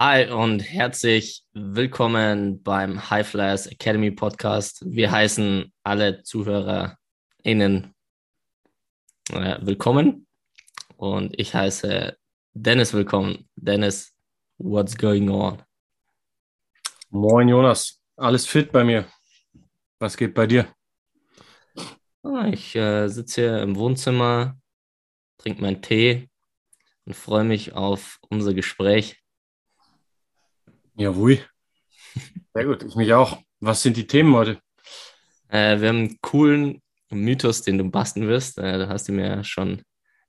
Hi und herzlich willkommen beim High Flyers Academy Podcast. Wir heißen alle ZuhörerInnen äh, willkommen und ich heiße Dennis willkommen. Dennis, what's going on? Moin Jonas, alles fit bei mir. Was geht bei dir? Ah, ich äh, sitze hier im Wohnzimmer, trinke meinen Tee und freue mich auf unser Gespräch. Ja, wui. Sehr gut, ich mich auch. Was sind die Themen heute? Äh, wir haben einen coolen Mythos, den du basteln wirst. Äh, da hast du mir schon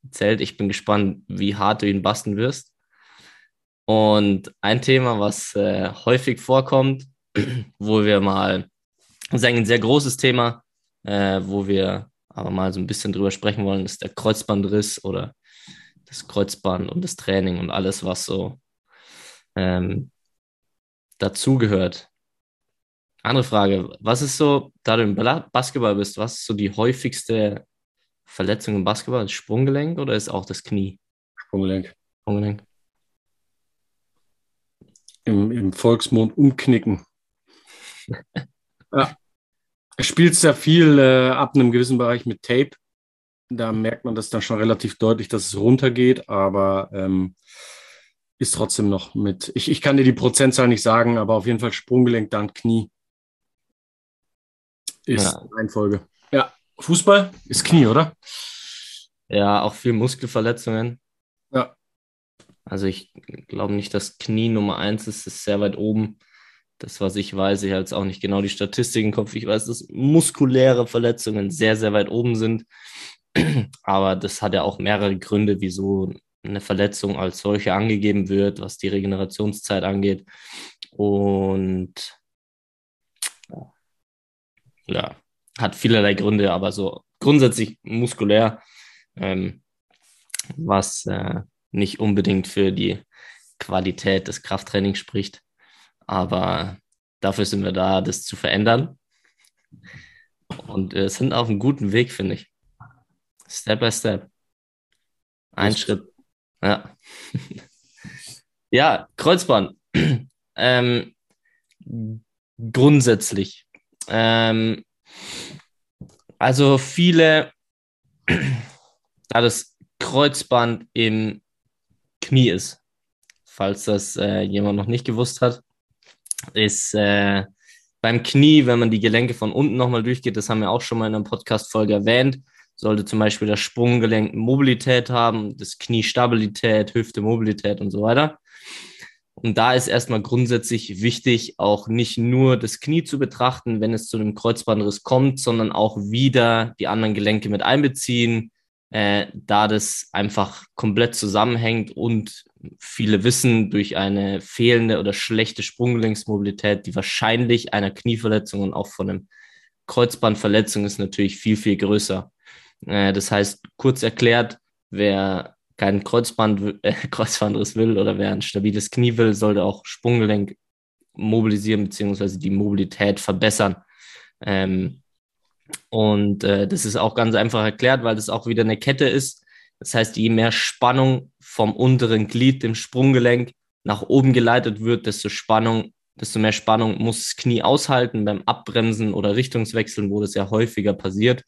erzählt. Ich bin gespannt, wie hart du ihn basteln wirst. Und ein Thema, was äh, häufig vorkommt, wo wir mal, das ist ein sehr großes Thema, äh, wo wir aber mal so ein bisschen drüber sprechen wollen, ist der Kreuzbandriss oder das Kreuzband und das Training und alles, was so ähm, dazugehört. Andere Frage, was ist so, da du im Basketball bist, was ist so die häufigste Verletzung im Basketball? Das Sprunggelenk oder ist auch das Knie? Sprunggelenk. Sprunggelenk. Im, im Volksmund umknicken. ja. Spielt sehr viel äh, ab einem gewissen Bereich mit Tape. Da merkt man das dann schon relativ deutlich, dass es runtergeht, aber ähm, ist trotzdem noch mit. Ich, ich kann dir die Prozentzahl nicht sagen, aber auf jeden Fall Sprunggelenk, dann Knie. Ist ja. Reihenfolge. Ja, Fußball ist Knie, oder? Ja, auch viel Muskelverletzungen. Ja. Also ich glaube nicht, dass Knie Nummer eins ist, ist sehr weit oben. Das, was ich weiß, ich habe jetzt auch nicht genau die Statistiken im Kopf. Ich weiß, dass muskuläre Verletzungen sehr, sehr weit oben sind. Aber das hat ja auch mehrere Gründe, wieso eine Verletzung als solche angegeben wird, was die Regenerationszeit angeht. Und ja, hat vielerlei Gründe, aber so grundsätzlich muskulär, ähm, was äh, nicht unbedingt für die Qualität des Krafttrainings spricht. Aber dafür sind wir da, das zu verändern. Und äh, sind auf einem guten Weg, finde ich. Step by Step. Ein Schritt ja. ja, Kreuzband. ähm, grundsätzlich. Ähm, also viele, da das Kreuzband im Knie ist, falls das äh, jemand noch nicht gewusst hat, ist äh, beim Knie, wenn man die Gelenke von unten nochmal durchgeht, das haben wir auch schon mal in einer Podcast-Folge erwähnt, sollte zum Beispiel das Sprunggelenk Mobilität haben, das Knie Stabilität, Hüfte Mobilität und so weiter. Und da ist erstmal grundsätzlich wichtig, auch nicht nur das Knie zu betrachten, wenn es zu einem Kreuzbandriss kommt, sondern auch wieder die anderen Gelenke mit einbeziehen, äh, da das einfach komplett zusammenhängt und viele wissen durch eine fehlende oder schlechte Sprunggelenksmobilität die wahrscheinlich einer Knieverletzung und auch von einem Kreuzbandverletzung ist natürlich viel, viel größer. Äh, das heißt, kurz erklärt, wer kein Kreuzband, äh, Kreuzbandriss will oder wer ein stabiles Knie will, sollte auch Sprunggelenk mobilisieren beziehungsweise die Mobilität verbessern. Ähm, und äh, das ist auch ganz einfach erklärt, weil das auch wieder eine Kette ist. Das heißt, je mehr Spannung vom unteren Glied, dem Sprunggelenk, nach oben geleitet wird, desto Spannung, desto mehr Spannung muss das Knie aushalten beim Abbremsen oder Richtungswechseln, wo das ja häufiger passiert.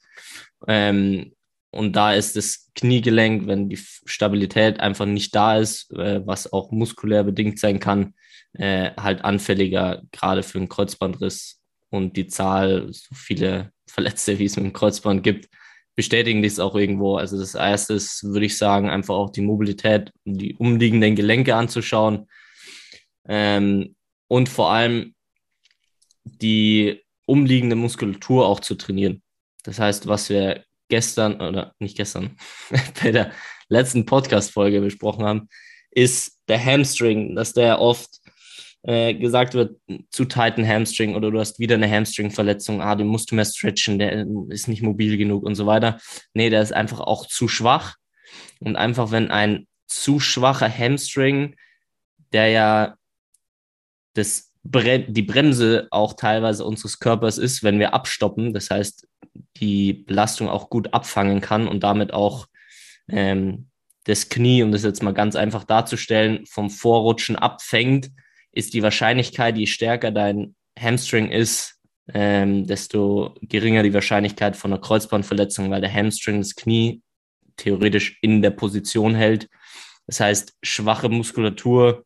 Ähm, und da ist das Kniegelenk, wenn die Stabilität einfach nicht da ist, äh, was auch muskulär bedingt sein kann, äh, halt anfälliger, gerade für einen Kreuzbandriss. Und die Zahl, so viele Verletzte, wie es mit dem Kreuzband gibt, bestätigen dies auch irgendwo. Also das erste ist, würde ich sagen, einfach auch die Mobilität, die umliegenden Gelenke anzuschauen. Ähm, und vor allem die umliegende Muskulatur auch zu trainieren. Das heißt, was wir gestern oder nicht gestern, bei der letzten Podcast-Folge besprochen haben, ist der Hamstring, dass der oft äh, gesagt wird, zu tighten Hamstring oder du hast wieder eine Hamstring-Verletzung, ah, den musst du mehr stretchen, der ist nicht mobil genug und so weiter. Nee, der ist einfach auch zu schwach. Und einfach, wenn ein zu schwacher Hamstring, der ja das die Bremse auch teilweise unseres Körpers ist, wenn wir abstoppen. Das heißt, die Belastung auch gut abfangen kann und damit auch ähm, das Knie, um das jetzt mal ganz einfach darzustellen, vom Vorrutschen abfängt, ist die Wahrscheinlichkeit, je stärker dein Hamstring ist, ähm, desto geringer die Wahrscheinlichkeit von einer Kreuzbandverletzung, weil der Hamstring das Knie theoretisch in der Position hält. Das heißt, schwache Muskulatur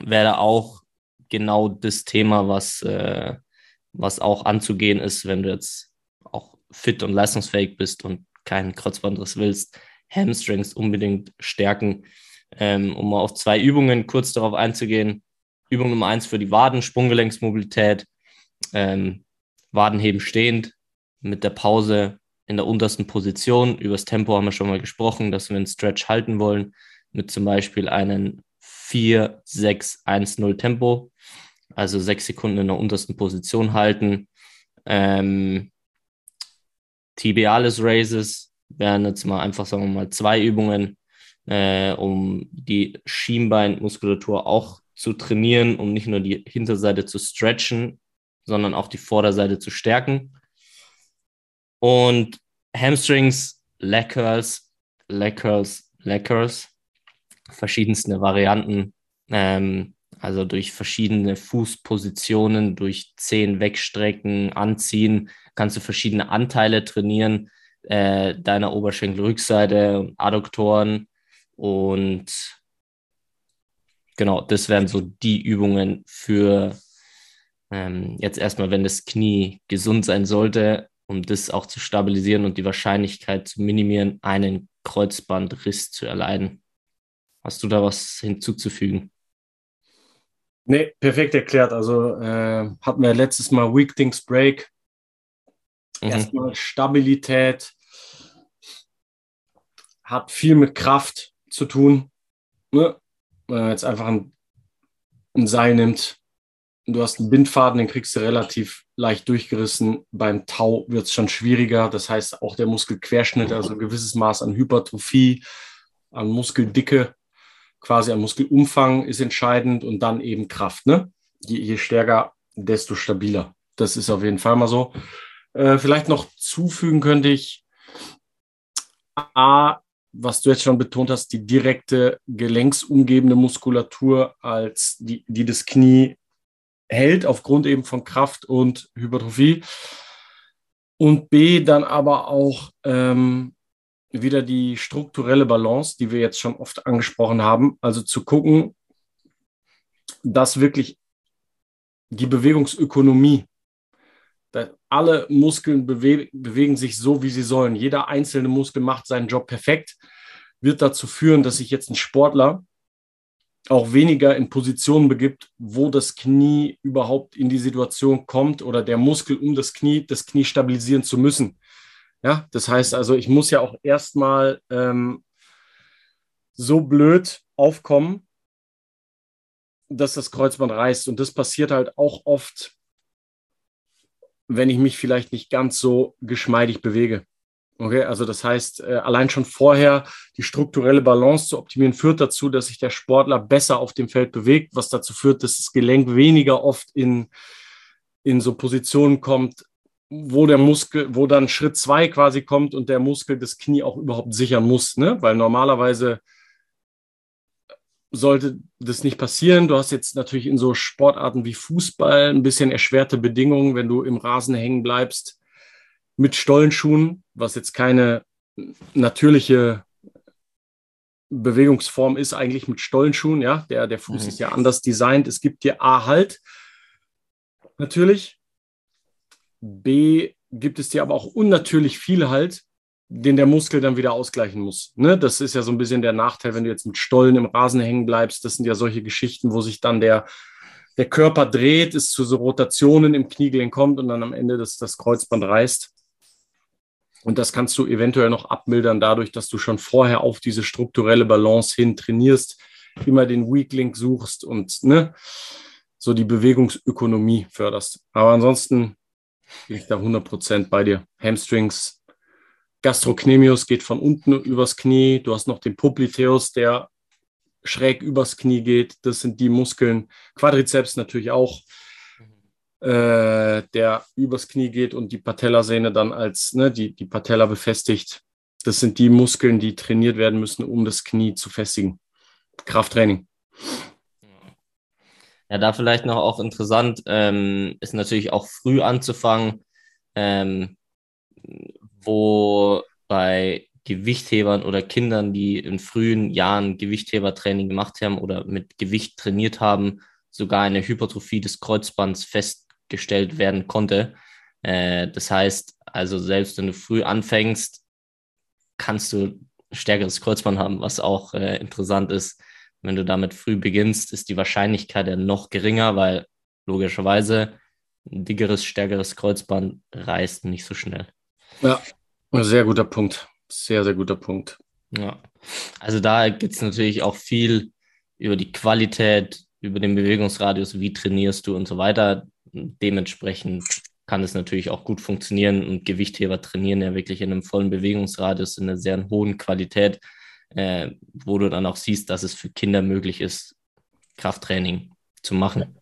wäre auch genau das Thema, was, äh, was auch anzugehen ist, wenn du jetzt auch fit und leistungsfähig bist und keinen Kreuzbandriss willst. Hamstrings unbedingt stärken. Ähm, um mal auf zwei Übungen kurz darauf einzugehen. Übung Nummer eins für die Waden, Sprunggelenksmobilität, ähm, Wadenheben stehend mit der Pause in der untersten Position. Übers Tempo haben wir schon mal gesprochen, dass wir einen Stretch halten wollen mit zum Beispiel einem 4, 6, 1, 0 Tempo. Also sechs Sekunden in der untersten Position halten. Ähm, Tibialis Raises wären jetzt mal einfach, sagen wir mal, zwei Übungen, äh, um die Schienbeinmuskulatur auch zu trainieren, um nicht nur die Hinterseite zu stretchen, sondern auch die Vorderseite zu stärken. Und Hamstrings, Leg Curls, Leg Curls, Leg Curls, verschiedenste Varianten, ähm, also durch verschiedene Fußpositionen, durch Zehen wegstrecken, anziehen, kannst du verschiedene Anteile trainieren, äh, deiner Oberschenkelrückseite, Adduktoren und genau, das wären so die Übungen für ähm, jetzt erstmal, wenn das Knie gesund sein sollte, um das auch zu stabilisieren und die Wahrscheinlichkeit zu minimieren, einen Kreuzbandriss zu erleiden. Hast du da was hinzuzufügen? Nee, perfekt erklärt. Also äh, hatten wir letztes Mal Weak Things Break. Mhm. Erstmal Stabilität. Hat viel mit Kraft zu tun. Ne? Wenn man jetzt einfach ein, ein Seil nimmt, du hast einen Bindfaden, den kriegst du relativ leicht durchgerissen. Beim Tau wird es schon schwieriger. Das heißt, auch der Muskelquerschnitt, also ein gewisses Maß an Hypertrophie, an Muskeldicke, quasi an Muskelumfang ist entscheidend und dann eben Kraft. Ne? Je, je stärker, desto stabiler. Das ist auf jeden Fall mal so. Äh, vielleicht noch zufügen könnte ich, A, was du jetzt schon betont hast, die direkte gelenksumgebende Muskulatur als die, die das Knie hält, aufgrund eben von Kraft und Hypertrophie. Und B, dann aber auch ähm, wieder die strukturelle Balance, die wir jetzt schon oft angesprochen haben. Also zu gucken, dass wirklich die Bewegungsökonomie, alle Muskeln bewe bewegen sich so, wie sie sollen. Jeder einzelne Muskel macht seinen Job perfekt, wird dazu führen, dass sich jetzt ein Sportler auch weniger in Positionen begibt, wo das Knie überhaupt in die Situation kommt oder der Muskel um das Knie, das Knie stabilisieren zu müssen. Ja, das heißt also, ich muss ja auch erstmal ähm, so blöd aufkommen, dass das Kreuzband reißt. Und das passiert halt auch oft, wenn ich mich vielleicht nicht ganz so geschmeidig bewege. Okay, also das heißt, äh, allein schon vorher die strukturelle Balance zu optimieren, führt dazu, dass sich der Sportler besser auf dem Feld bewegt, was dazu führt, dass das Gelenk weniger oft in, in so Positionen kommt, wo der Muskel, wo dann Schritt zwei quasi kommt und der Muskel das Knie auch überhaupt sichern muss, ne? Weil normalerweise sollte das nicht passieren. Du hast jetzt natürlich in so Sportarten wie Fußball ein bisschen erschwerte Bedingungen, wenn du im Rasen hängen bleibst mit Stollenschuhen, was jetzt keine natürliche Bewegungsform ist, eigentlich mit Stollenschuhen, ja. Der, der Fuß mhm. ist ja anders designt. Es gibt dir A Halt, natürlich. B gibt es dir aber auch unnatürlich viel Halt, den der Muskel dann wieder ausgleichen muss. Ne? Das ist ja so ein bisschen der Nachteil, wenn du jetzt mit Stollen im Rasen hängen bleibst. Das sind ja solche Geschichten, wo sich dann der, der Körper dreht, es zu so Rotationen im Kniegelenk kommt und dann am Ende das, das Kreuzband reißt. Und das kannst du eventuell noch abmildern dadurch, dass du schon vorher auf diese strukturelle Balance hin trainierst, immer den Weak Link suchst und ne, so die Bewegungsökonomie förderst. Aber ansonsten bin ich da 100% bei dir. Hamstrings, Gastrocnemius geht von unten übers Knie. Du hast noch den Popliteus, der schräg übers Knie geht. Das sind die Muskeln. Quadrizeps natürlich auch, äh, der übers Knie geht und die Patellasehne dann als ne, die, die Patella befestigt. Das sind die Muskeln, die trainiert werden müssen, um das Knie zu festigen. Krafttraining. Ja, da vielleicht noch auch interessant, ähm, ist natürlich auch früh anzufangen, ähm, wo bei Gewichthebern oder Kindern, die in frühen Jahren Gewichthebertraining gemacht haben oder mit Gewicht trainiert haben, sogar eine Hypertrophie des Kreuzbands festgestellt werden konnte. Äh, das heißt, also selbst wenn du früh anfängst, kannst du stärkeres Kreuzband haben, was auch äh, interessant ist. Wenn du damit früh beginnst, ist die Wahrscheinlichkeit ja noch geringer, weil logischerweise ein dickeres, stärkeres Kreuzband reißt nicht so schnell. Ja, sehr guter Punkt. Sehr, sehr guter Punkt. Ja, also da gibt es natürlich auch viel über die Qualität, über den Bewegungsradius, wie trainierst du und so weiter. Dementsprechend kann es natürlich auch gut funktionieren und Gewichtheber trainieren ja wirklich in einem vollen Bewegungsradius in einer sehr hohen Qualität, äh, wo du dann auch siehst, dass es für Kinder möglich ist, Krafttraining zu machen.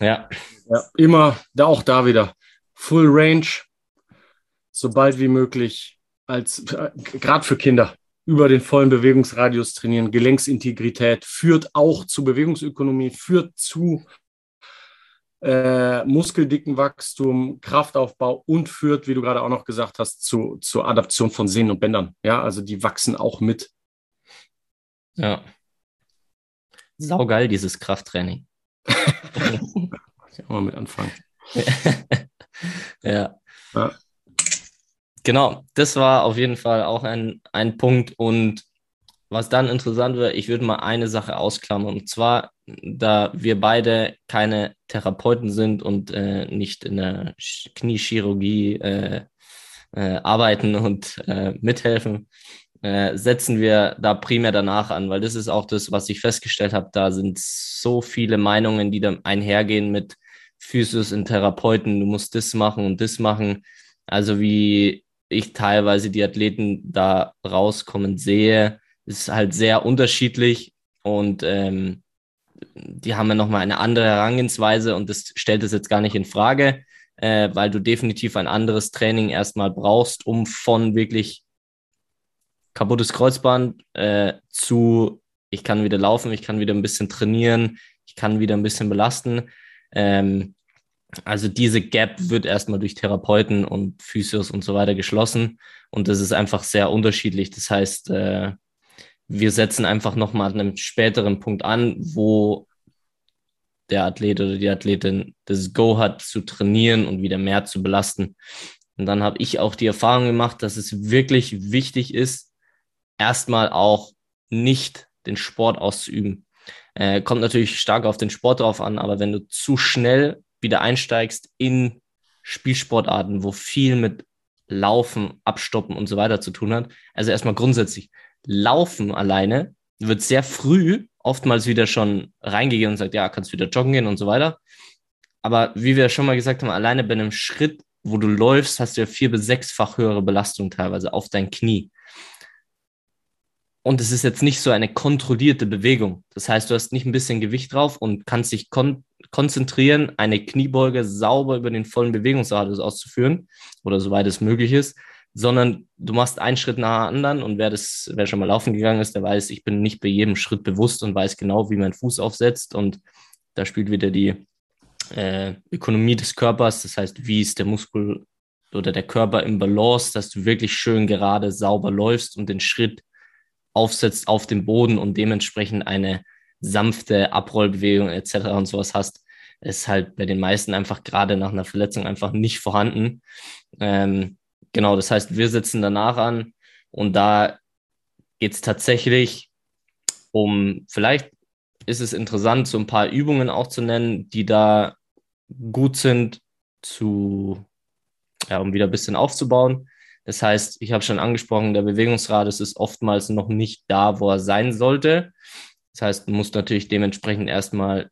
Ja. ja immer, da auch da wieder Full Range, so bald wie möglich, als äh, gerade für Kinder über den vollen Bewegungsradius trainieren. Gelenksintegrität führt auch zu Bewegungsökonomie, führt zu äh, Muskeldickenwachstum, Kraftaufbau und führt, wie du gerade auch noch gesagt hast, zu, zur Adaption von Sehnen und Bändern. Ja, also die wachsen auch mit. Ja. Saugeil, dieses Krafttraining. ich mal mit anfangen. ja. ja. Genau, das war auf jeden Fall auch ein, ein Punkt. Und was dann interessant wäre, ich würde mal eine Sache ausklammern. Und zwar, da wir beide keine Therapeuten sind und äh, nicht in der Kniechirurgie äh, äh, arbeiten und äh, mithelfen, äh, setzen wir da primär danach an, weil das ist auch das, was ich festgestellt habe. Da sind so viele Meinungen, die da einhergehen mit Physios und Therapeuten. Du musst das machen und das machen. Also wie ich teilweise die Athleten da rauskommen sehe, ist halt sehr unterschiedlich und ähm, die haben ja nochmal eine andere Herangehensweise und das stellt es jetzt gar nicht in Frage, äh, weil du definitiv ein anderes Training erstmal brauchst, um von wirklich kaputtes Kreuzband äh, zu, ich kann wieder laufen, ich kann wieder ein bisschen trainieren, ich kann wieder ein bisschen belasten. Ähm, also diese Gap wird erstmal durch Therapeuten und Physios und so weiter geschlossen und das ist einfach sehr unterschiedlich. Das heißt, äh, wir setzen einfach nochmal an einem späteren Punkt an, wo der Athlet oder die Athletin das Go hat zu trainieren und wieder mehr zu belasten. Und dann habe ich auch die Erfahrung gemacht, dass es wirklich wichtig ist, erstmal auch nicht den Sport auszuüben. Äh, kommt natürlich stark auf den Sport drauf an, aber wenn du zu schnell wieder einsteigst in Spielsportarten, wo viel mit Laufen, Abstoppen und so weiter zu tun hat, also erstmal grundsätzlich, Laufen alleine wird sehr früh oftmals wieder schon reingegeben und sagt, ja, kannst wieder joggen gehen und so weiter. Aber wie wir schon mal gesagt haben, alleine bei einem Schritt, wo du läufst, hast du ja vier bis sechsfach höhere Belastung teilweise auf dein Knie. Und es ist jetzt nicht so eine kontrollierte Bewegung. Das heißt, du hast nicht ein bisschen Gewicht drauf und kannst dich kon konzentrieren, eine Kniebeuge sauber über den vollen Bewegungsradius auszuführen oder soweit es möglich ist, sondern du machst einen Schritt nach dem anderen und wer das, wer schon mal laufen gegangen ist, der weiß, ich bin nicht bei jedem Schritt bewusst und weiß genau, wie mein Fuß aufsetzt und da spielt wieder die äh, Ökonomie des Körpers, das heißt, wie ist der Muskel oder der Körper im Balance, dass du wirklich schön gerade sauber läufst und den Schritt aufsetzt auf dem Boden und dementsprechend eine sanfte Abrollbewegung etc. und sowas hast, ist halt bei den meisten einfach gerade nach einer Verletzung einfach nicht vorhanden. Ähm, Genau, das heißt, wir sitzen danach an und da geht es tatsächlich um, vielleicht ist es interessant, so ein paar Übungen auch zu nennen, die da gut sind, zu, ja, um wieder ein bisschen aufzubauen. Das heißt, ich habe schon angesprochen, der Bewegungsradius ist oftmals noch nicht da, wo er sein sollte. Das heißt, du musst natürlich dementsprechend erstmal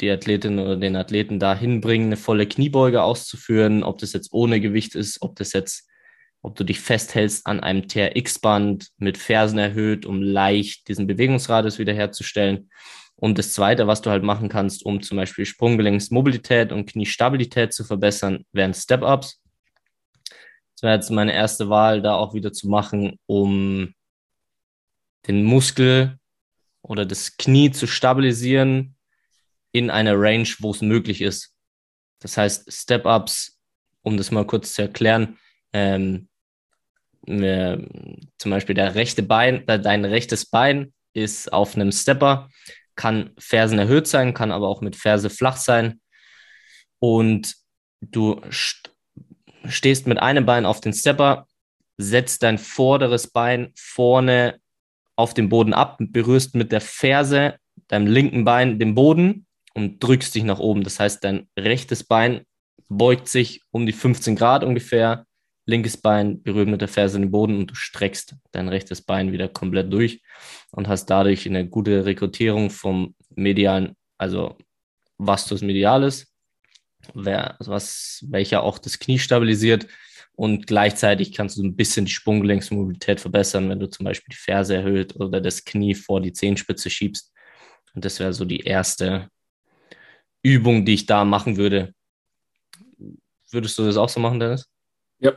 die Athletin oder den Athleten dahin bringen, eine volle Kniebeuge auszuführen, ob das jetzt ohne Gewicht ist, ob das jetzt ob du dich festhältst an einem TRX-Band mit Fersen erhöht, um leicht diesen Bewegungsradius wiederherzustellen. Und das Zweite, was du halt machen kannst, um zum Beispiel Sprunggelenksmobilität und Kniestabilität zu verbessern, wären Step-Ups. Das wäre jetzt meine erste Wahl, da auch wieder zu machen, um den Muskel oder das Knie zu stabilisieren in einer Range, wo es möglich ist. Das heißt, Step-Ups, um das mal kurz zu erklären, ähm, zum Beispiel der rechte Bein, dein rechtes Bein ist auf einem Stepper, kann Fersen erhöht sein, kann aber auch mit Ferse flach sein. Und du st stehst mit einem Bein auf den Stepper, setzt dein vorderes Bein vorne auf den Boden ab, berührst mit der Ferse deinem linken Bein den Boden und drückst dich nach oben. Das heißt, dein rechtes Bein beugt sich um die 15 Grad ungefähr, linkes Bein berührt mit der Ferse den Boden und du streckst dein rechtes Bein wieder komplett durch und hast dadurch eine gute Rekrutierung vom medialen, also Vastus medialis, was, welcher auch das Knie stabilisiert und gleichzeitig kannst du ein bisschen die Sprunggelenksmobilität verbessern, wenn du zum Beispiel die Ferse erhöht oder das Knie vor die Zehenspitze schiebst. Und das wäre so die erste Übung, die ich da machen würde. Würdest du das auch so machen, Dennis? Ja.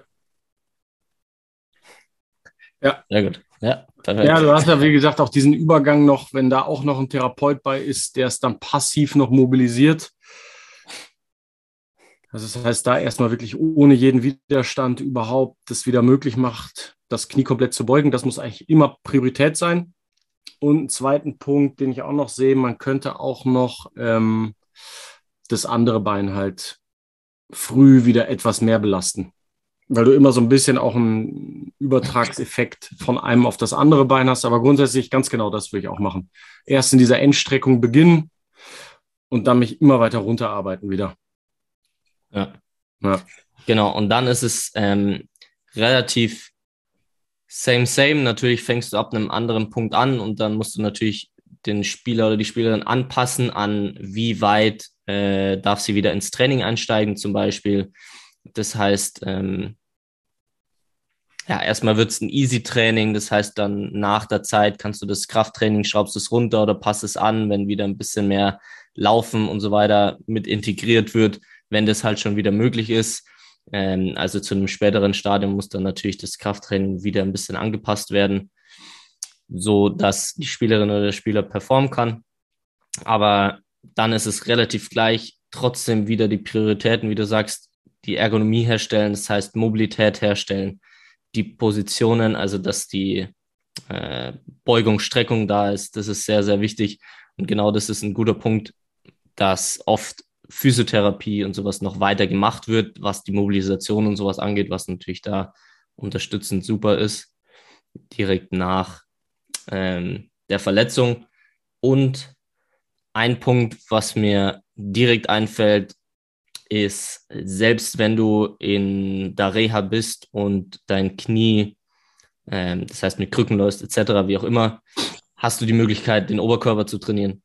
Ja. Sehr gut. Ja, ja, du hast ja, wie gesagt, auch diesen Übergang noch, wenn da auch noch ein Therapeut bei ist, der es dann passiv noch mobilisiert also das heißt, da erstmal wirklich ohne jeden Widerstand überhaupt das wieder möglich macht, das Knie komplett zu beugen. Das muss eigentlich immer Priorität sein. Und einen zweiten Punkt, den ich auch noch sehe, man könnte auch noch ähm, das andere Bein halt früh wieder etwas mehr belasten. Weil du immer so ein bisschen auch einen Übertragseffekt von einem auf das andere Bein hast. Aber grundsätzlich ganz genau das würde ich auch machen. Erst in dieser Endstreckung beginnen und dann mich immer weiter runterarbeiten wieder. Ja. ja. Genau, und dann ist es ähm, relativ same, same. Natürlich fängst du ab einem anderen Punkt an und dann musst du natürlich den Spieler oder die Spielerin anpassen an, wie weit äh, darf sie wieder ins Training einsteigen, zum Beispiel. Das heißt, ähm, ja, erstmal wird es ein Easy-Training, das heißt, dann nach der Zeit kannst du das Krafttraining, schraubst es runter oder passt es an, wenn wieder ein bisschen mehr Laufen und so weiter mit integriert wird, wenn das halt schon wieder möglich ist. Ähm, also zu einem späteren Stadium muss dann natürlich das Krafttraining wieder ein bisschen angepasst werden, so dass die Spielerin oder der Spieler performen kann. Aber dann ist es relativ gleich, trotzdem wieder die Prioritäten, wie du sagst, die Ergonomie herstellen, das heißt Mobilität herstellen, die Positionen, also dass die äh, Beugung, Streckung da ist, das ist sehr, sehr wichtig. Und genau das ist ein guter Punkt, dass oft Physiotherapie und sowas noch weiter gemacht wird, was die Mobilisation und sowas angeht, was natürlich da unterstützend super ist, direkt nach ähm, der Verletzung. Und ein Punkt, was mir direkt einfällt, ist, selbst wenn du in der Reha bist und dein Knie, ähm, das heißt mit Krücken läufst, etc., wie auch immer, hast du die Möglichkeit, den Oberkörper zu trainieren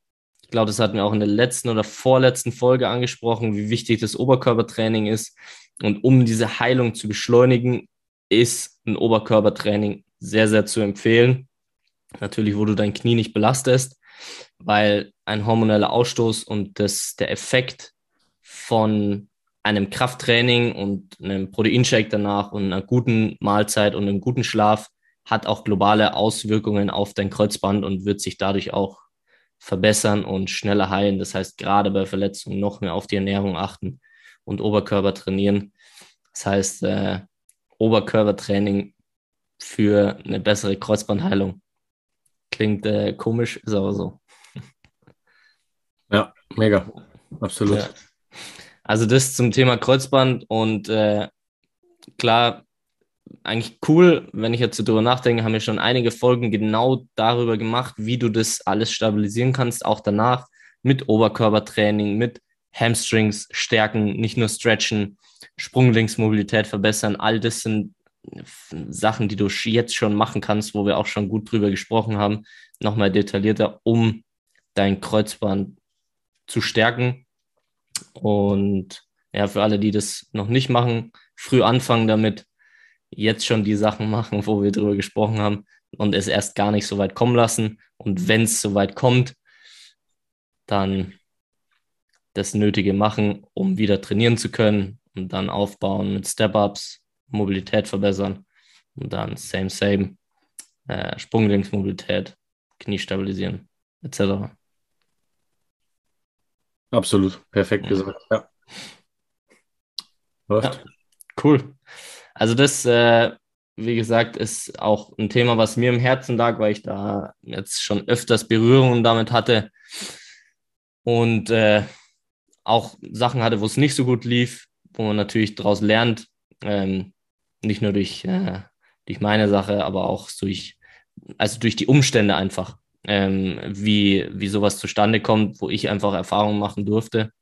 glaube, das hatten wir auch in der letzten oder vorletzten Folge angesprochen, wie wichtig das Oberkörpertraining ist. Und um diese Heilung zu beschleunigen, ist ein Oberkörpertraining sehr, sehr zu empfehlen. Natürlich, wo du dein Knie nicht belastest, weil ein hormoneller Ausstoß und das, der Effekt von einem Krafttraining und einem Proteinshake danach und einer guten Mahlzeit und einem guten Schlaf hat auch globale Auswirkungen auf dein Kreuzband und wird sich dadurch auch verbessern und schneller heilen. Das heißt, gerade bei Verletzungen noch mehr auf die Ernährung achten und Oberkörper trainieren. Das heißt, äh, Oberkörpertraining für eine bessere Kreuzbandheilung. Klingt äh, komisch, ist aber so. Ja, mega. Absolut. Ja. Also das zum Thema Kreuzband und äh, klar, eigentlich cool, wenn ich jetzt so drüber nachdenke, haben wir schon einige Folgen genau darüber gemacht, wie du das alles stabilisieren kannst, auch danach mit Oberkörpertraining, mit Hamstrings stärken, nicht nur stretchen, Sprunglinksmobilität verbessern. All das sind Sachen, die du jetzt schon machen kannst, wo wir auch schon gut drüber gesprochen haben, nochmal detaillierter, um dein Kreuzband zu stärken. Und ja, für alle, die das noch nicht machen, früh anfangen damit, jetzt schon die Sachen machen, wo wir drüber gesprochen haben und es erst gar nicht so weit kommen lassen. Und wenn es so weit kommt, dann das Nötige machen, um wieder trainieren zu können und dann aufbauen mit Step-Ups Mobilität verbessern und dann same, same, äh, Sprunggelenksmobilität, Knie stabilisieren, etc. Absolut, perfekt gesagt, ja. Läuft. Ja, cool. Also das, äh, wie gesagt, ist auch ein Thema, was mir im Herzen lag, weil ich da jetzt schon öfters Berührungen damit hatte und äh, auch Sachen hatte, wo es nicht so gut lief, wo man natürlich daraus lernt, ähm, nicht nur durch, äh, durch meine Sache, aber auch durch, also durch die Umstände einfach, ähm, wie, wie sowas zustande kommt, wo ich einfach Erfahrungen machen durfte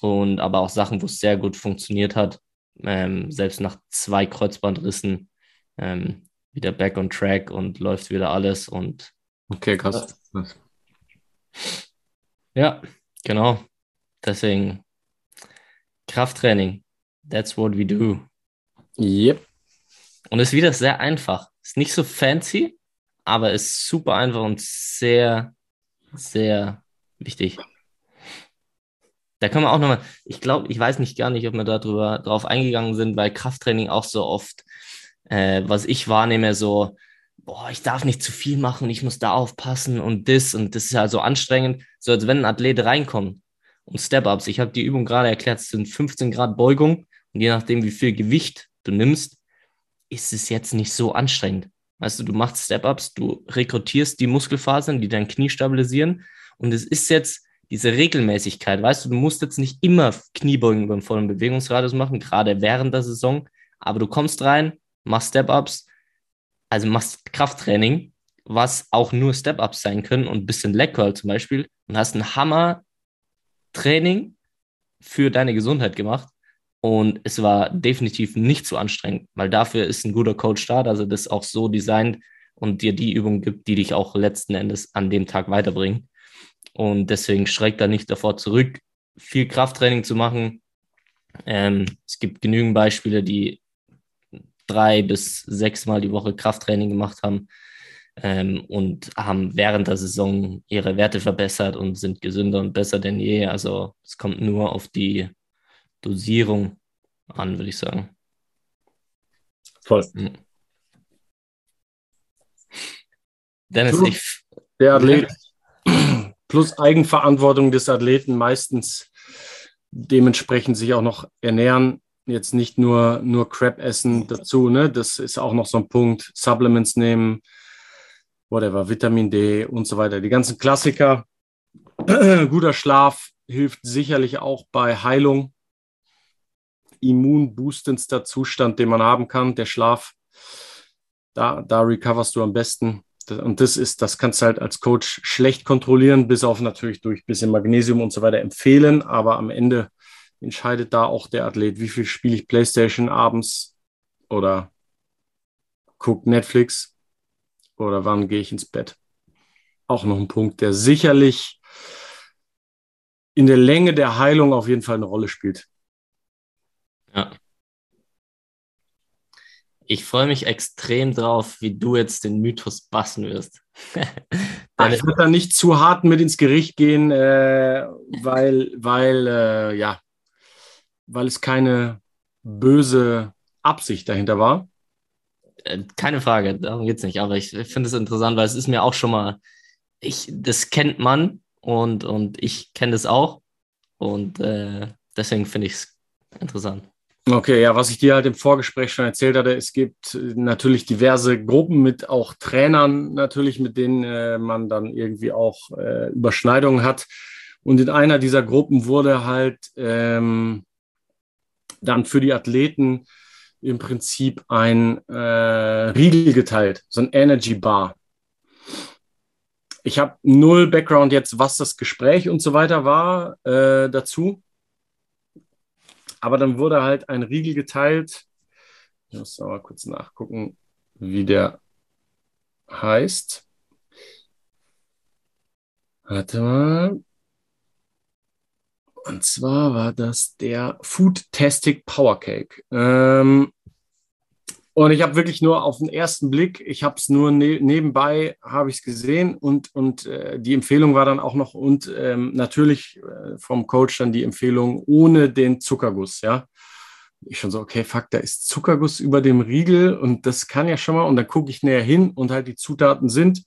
und aber auch Sachen, wo es sehr gut funktioniert hat, ähm, selbst nach zwei Kreuzbandrissen ähm, wieder back on track und läuft wieder alles und okay, krass. Ja, genau. Deswegen Krafttraining. That's what we do. Yep. Und ist wieder sehr einfach. Ist nicht so fancy, aber ist super einfach und sehr, sehr wichtig. Da können wir auch nochmal, ich glaube, ich weiß nicht gar nicht, ob wir darüber drauf eingegangen sind, weil Krafttraining auch so oft, äh, was ich wahrnehme, so, boah, ich darf nicht zu viel machen, ich muss da aufpassen und das und das ist ja so anstrengend, so als wenn ein Athlet reinkommt und Step-Ups. Ich habe die Übung gerade erklärt, es sind 15 Grad Beugung und je nachdem, wie viel Gewicht du nimmst, ist es jetzt nicht so anstrengend. Weißt du, du machst Step-Ups, du rekrutierst die Muskelfasern, die dein Knie stabilisieren. Und es ist jetzt diese Regelmäßigkeit, weißt du, du musst jetzt nicht immer Kniebeugen beim vollen Bewegungsradius machen, gerade während der Saison, aber du kommst rein, machst Step-Ups, also machst Krafttraining, was auch nur Step-Ups sein können und ein bisschen Leg Curl zum Beispiel und hast ein Hammer-Training für deine Gesundheit gemacht und es war definitiv nicht zu anstrengend, weil dafür ist ein guter Coach da, dass er das auch so designt und dir die Übungen gibt, die dich auch letzten Endes an dem Tag weiterbringen. Und deswegen schreckt er nicht davor zurück, viel Krafttraining zu machen. Ähm, es gibt genügend Beispiele, die drei bis sechs Mal die Woche Krafttraining gemacht haben ähm, und haben während der Saison ihre Werte verbessert und sind gesünder und besser denn je. Also es kommt nur auf die Dosierung an, würde ich sagen. Voll. Mhm. Dennis, ich. Der Athlet plus Eigenverantwortung des Athleten meistens dementsprechend sich auch noch ernähren. Jetzt nicht nur, nur Crap essen dazu, ne? Das ist auch noch so ein Punkt. Supplements nehmen, whatever, Vitamin D und so weiter. Die ganzen Klassiker. Guter Schlaf hilft sicherlich auch bei Heilung. Immunboostendster Zustand, den man haben kann, der Schlaf. Da, da recoverst du am besten. Und das ist, das kannst du halt als Coach schlecht kontrollieren, bis auf natürlich durch ein bisschen Magnesium und so weiter empfehlen. Aber am Ende entscheidet da auch der Athlet, wie viel spiele ich Playstation abends oder guck Netflix oder wann gehe ich ins Bett. Auch noch ein Punkt, der sicherlich in der Länge der Heilung auf jeden Fall eine Rolle spielt. Ja. Ich freue mich extrem drauf, wie du jetzt den Mythos bassen wirst. ich würde da nicht zu hart mit ins Gericht gehen, äh, weil, weil, äh, ja, weil es keine böse Absicht dahinter war. Äh, keine Frage, darum geht es nicht. Aber ich, ich finde es interessant, weil es ist mir auch schon mal, ich, das kennt man und, und ich kenne das auch. Und äh, deswegen finde ich es interessant. Okay, ja, was ich dir halt im Vorgespräch schon erzählt hatte, es gibt äh, natürlich diverse Gruppen mit auch Trainern natürlich, mit denen äh, man dann irgendwie auch äh, Überschneidungen hat. Und in einer dieser Gruppen wurde halt ähm, dann für die Athleten im Prinzip ein äh, Riegel geteilt, so ein Energy Bar. Ich habe null Background jetzt, was das Gespräch und so weiter war äh, dazu. Aber dann wurde halt ein Riegel geteilt. Ich muss mal kurz nachgucken, wie der heißt. Warte mal. Und zwar war das der Food-Tastic Power Cake. Ähm, und ich habe wirklich nur auf den ersten Blick, ich habe es nur ne nebenbei, habe ich es gesehen und, und äh, die Empfehlung war dann auch noch und ähm, natürlich äh, vom Coach dann die Empfehlung ohne den Zuckerguss, ja. Ich schon so, okay, fuck, da ist Zuckerguss über dem Riegel und das kann ja schon mal. Und dann gucke ich näher hin und halt die Zutaten sind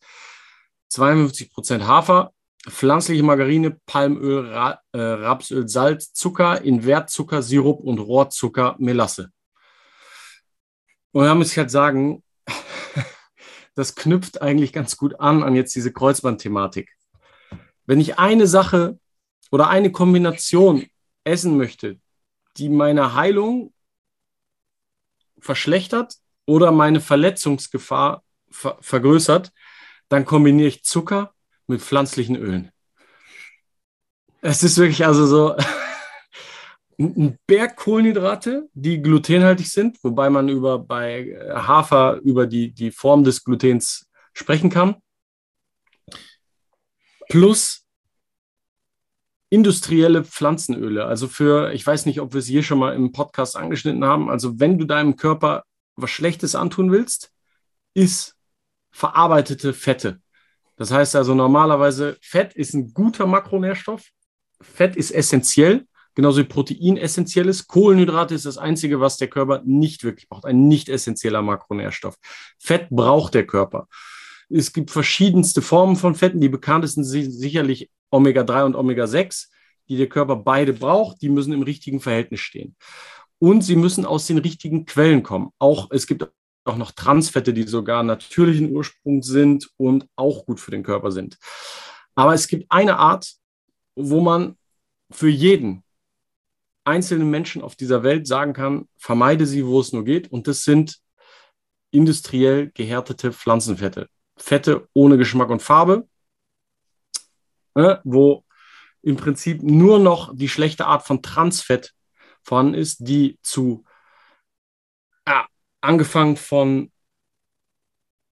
52 Prozent Hafer, pflanzliche Margarine, Palmöl, Ra äh, Rapsöl, Salz, Zucker, Invertzucker, Sirup und Rohrzucker, Melasse. Und da muss ich halt sagen, das knüpft eigentlich ganz gut an an jetzt diese Kreuzbandthematik. Wenn ich eine Sache oder eine Kombination essen möchte, die meine Heilung verschlechtert oder meine Verletzungsgefahr ver vergrößert, dann kombiniere ich Zucker mit pflanzlichen Ölen. Es ist wirklich also so ein Berg Kohlenhydrate, die glutenhaltig sind, wobei man über bei äh, Hafer über die, die Form des Glutens sprechen kann. Plus industrielle Pflanzenöle. Also für, ich weiß nicht, ob wir es hier schon mal im Podcast angeschnitten haben. Also wenn du deinem Körper was Schlechtes antun willst, ist verarbeitete Fette. Das heißt also normalerweise, Fett ist ein guter Makronährstoff. Fett ist essentiell, genauso wie Protein essentiell ist. Kohlenhydrate ist das Einzige, was der Körper nicht wirklich braucht. Ein nicht essentieller Makronährstoff. Fett braucht der Körper. Es gibt verschiedenste Formen von Fetten. Die bekanntesten sind sicherlich Omega-3 und Omega-6, die der Körper beide braucht. Die müssen im richtigen Verhältnis stehen. Und sie müssen aus den richtigen Quellen kommen. Auch es gibt auch noch Transfette, die sogar natürlichen Ursprung sind und auch gut für den Körper sind. Aber es gibt eine Art, wo man für jeden einzelnen Menschen auf dieser Welt sagen kann, vermeide sie, wo es nur geht. Und das sind industriell gehärtete Pflanzenfette. Fette ohne Geschmack und Farbe, äh, wo im Prinzip nur noch die schlechte Art von Transfett vorhanden ist, die zu angefangen von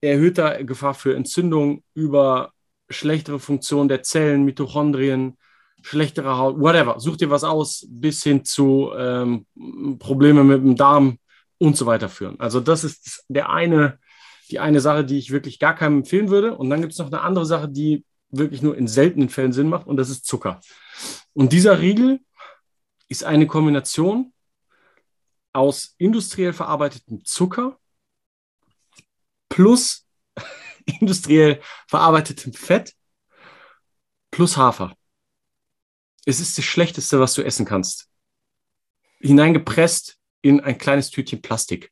erhöhter Gefahr für Entzündung über schlechtere Funktion der Zellen, Mitochondrien, schlechtere Haut, whatever. Such dir was aus, bis hin zu ähm, Probleme mit dem Darm und so weiter führen. Also das ist der eine, die eine Sache, die ich wirklich gar keinem empfehlen würde. Und dann gibt es noch eine andere Sache, die wirklich nur in seltenen Fällen Sinn macht, und das ist Zucker. Und dieser Riegel ist eine Kombination aus industriell verarbeitetem Zucker plus industriell verarbeitetem Fett plus Hafer. Es ist das Schlechteste, was du essen kannst. Hineingepresst in ein kleines Tütchen Plastik.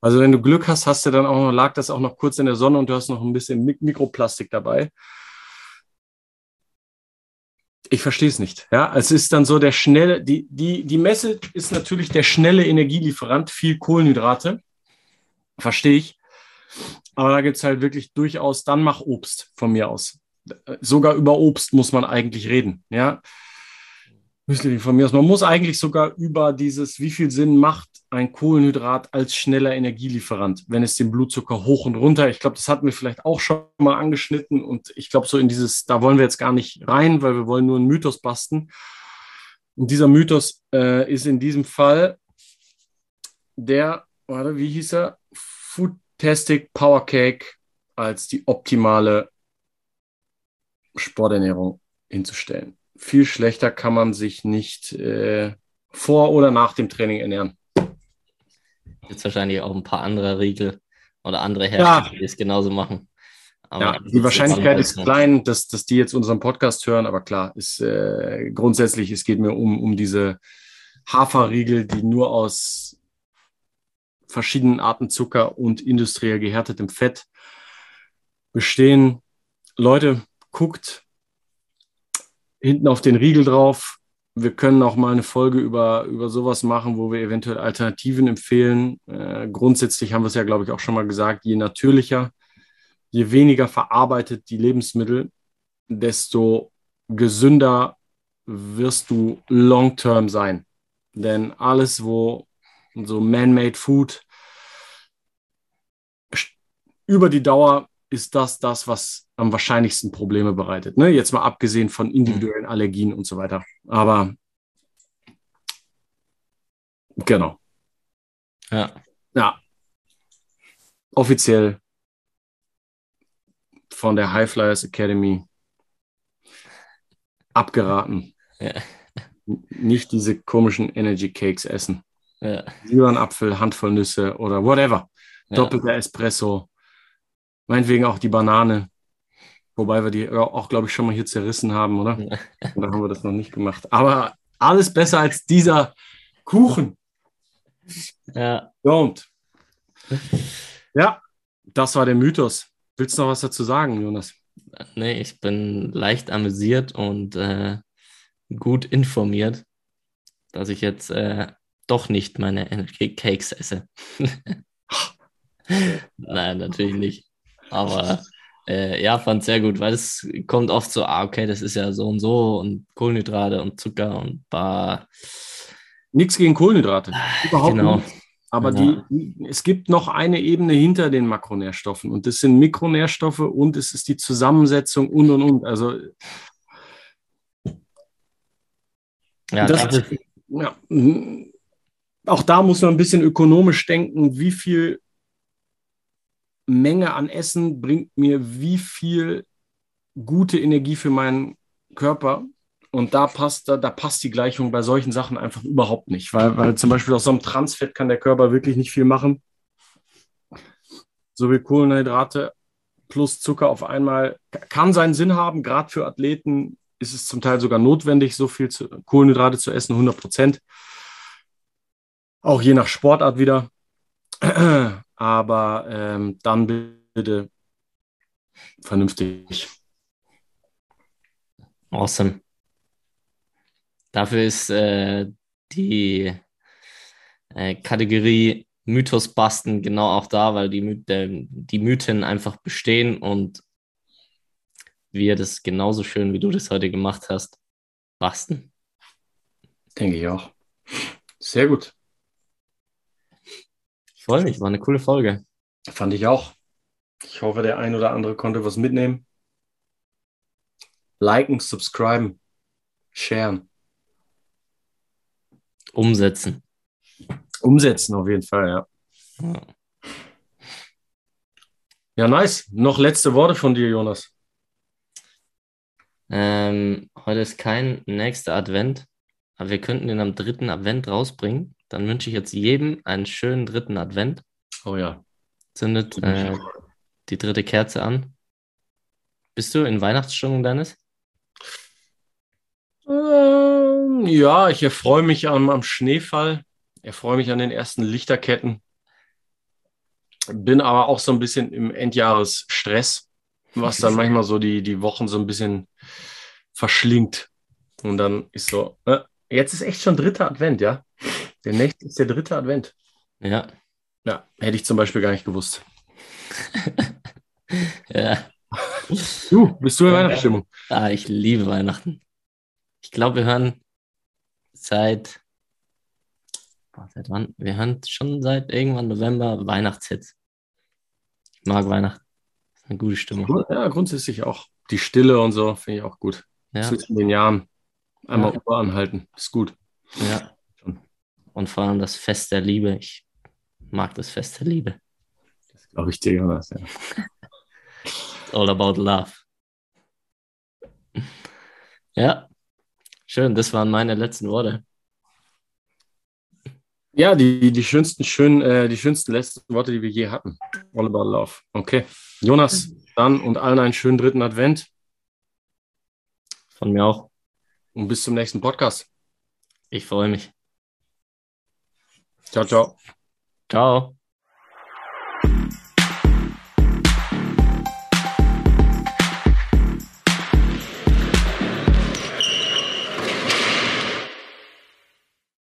Also wenn du Glück hast, hast du dann auch noch, lag das auch noch kurz in der Sonne und du hast noch ein bisschen Mikroplastik dabei ich verstehe es nicht. Ja, es ist dann so der schnelle, die, die, die Messe ist natürlich der schnelle Energielieferant, viel Kohlenhydrate. Verstehe ich. Aber da gibt es halt wirklich durchaus, dann mach Obst von mir aus. Sogar über Obst muss man eigentlich reden. Ja, Müsli von mir aus. Man muss eigentlich sogar über dieses, wie viel Sinn macht ein Kohlenhydrat als schneller Energielieferant, wenn es den Blutzucker hoch und runter. Ich glaube, das hatten wir vielleicht auch schon mal angeschnitten und ich glaube, so in dieses, da wollen wir jetzt gar nicht rein, weil wir wollen nur einen Mythos basten. Und dieser Mythos äh, ist in diesem Fall der, warte, wie hieß er? Foodtastic Power Cake als die optimale Sporternährung hinzustellen viel schlechter kann man sich nicht äh, vor oder nach dem Training ernähren. Jetzt wahrscheinlich auch ein paar andere Riegel oder andere Hersteller, ja. die es genauso machen. Ja, die Wahrscheinlichkeit ist klein, dass, dass die jetzt unseren Podcast hören, aber klar, ist äh, grundsätzlich, es geht mir um, um diese Haferriegel, die nur aus verschiedenen Arten Zucker und industriell gehärtetem Fett bestehen. Leute, guckt, hinten auf den Riegel drauf. Wir können auch mal eine Folge über, über sowas machen, wo wir eventuell Alternativen empfehlen. Äh, grundsätzlich haben wir es ja, glaube ich, auch schon mal gesagt, je natürlicher, je weniger verarbeitet die Lebensmittel, desto gesünder wirst du long-term sein. Denn alles, wo so man-made Food über die Dauer ist das das, was am wahrscheinlichsten Probleme bereitet. Ne? Jetzt mal abgesehen von individuellen mhm. Allergien und so weiter. Aber genau. Ja. Ja. Offiziell von der High Flyers Academy abgeraten. Ja. Nicht diese komischen Energy Cakes essen. Ja. Lieber ein Apfel, Handvoll Nüsse oder whatever. Ja. Doppelter Espresso. Meinetwegen auch die Banane. Wobei wir die auch, glaube ich, schon mal hier zerrissen haben, oder? Ja. Oder haben wir das noch nicht gemacht? Aber alles besser als dieser Kuchen. Ja. Don't. Ja, das war der Mythos. Willst du noch was dazu sagen, Jonas? Nee, ich bin leicht amüsiert und äh, gut informiert, dass ich jetzt äh, doch nicht meine Energy Cakes esse. Nein, natürlich nicht. Aber äh, ja, fand sehr gut, weil es kommt oft so, ah, okay, das ist ja so und so und Kohlenhydrate und Zucker und bar. Nichts gegen Kohlenhydrate. Überhaupt genau. nicht. Aber ja. die, es gibt noch eine Ebene hinter den Makronährstoffen und das sind Mikronährstoffe und es ist die Zusammensetzung und und und. Also ja, das, das ist, ja, auch da muss man ein bisschen ökonomisch denken, wie viel Menge an Essen bringt mir wie viel gute Energie für meinen Körper und da passt, da, da passt die Gleichung bei solchen Sachen einfach überhaupt nicht, weil, weil zum Beispiel aus so einem Transfett kann der Körper wirklich nicht viel machen. So wie Kohlenhydrate plus Zucker auf einmal kann seinen Sinn haben. Gerade für Athleten ist es zum Teil sogar notwendig, so viel zu, Kohlenhydrate zu essen, 100 Prozent. Auch je nach Sportart wieder. Aber ähm, dann bitte vernünftig. Awesome. Dafür ist äh, die äh, Kategorie Mythos basten genau auch da, weil die, My die Mythen einfach bestehen und wir das genauso schön, wie du das heute gemacht hast, basten. Denke ich auch. Sehr gut. Freue mich, war eine coole Folge. Fand ich auch. Ich hoffe, der ein oder andere konnte was mitnehmen. Liken, subscriben, sharen. Umsetzen. Umsetzen auf jeden Fall, ja. ja. Ja, nice. Noch letzte Worte von dir, Jonas. Ähm, heute ist kein nächster Advent, aber wir könnten den am dritten Advent rausbringen. Dann wünsche ich jetzt jedem einen schönen dritten Advent. Oh ja. Zündet äh, die dritte Kerze an. Bist du in Weihnachtsstimmung, Dennis? Ähm, ja, ich erfreue mich am, am Schneefall, erfreue mich an den ersten Lichterketten, bin aber auch so ein bisschen im Endjahresstress, was dann manchmal so die, die Wochen so ein bisschen verschlingt. Und dann ist so, äh, jetzt ist echt schon dritter Advent, ja? Der nächste ist der dritte Advent. Ja. Ja, hätte ich zum Beispiel gar nicht gewusst. ja. Du, bist du in Weihnachtsstimmung? Ah, ich liebe Weihnachten. Ich glaube, wir hören seit, seit wann? Wir hören schon seit irgendwann November Weihnachtshits. Ich mag Weihnachten. Eine gute Stimmung. Ja, grundsätzlich auch. Die Stille und so finde ich auch gut. Ja. Zwischen den Jahren. Einmal ja. Uhr anhalten. Ist gut. Ja. Und vor allem das Fest der Liebe. Ich mag das Fest der Liebe. Das glaube ich dir, Jonas. Ja. It's all about love. Ja. Schön, das waren meine letzten Worte. Ja, die, die schönsten, schön, äh, die schönsten letzten Worte, die wir je hatten. All about love. Okay. Jonas, dann und allen einen schönen dritten Advent. Von mir auch. Und bis zum nächsten Podcast. Ich freue mich. Ciao, ciao. Ciao.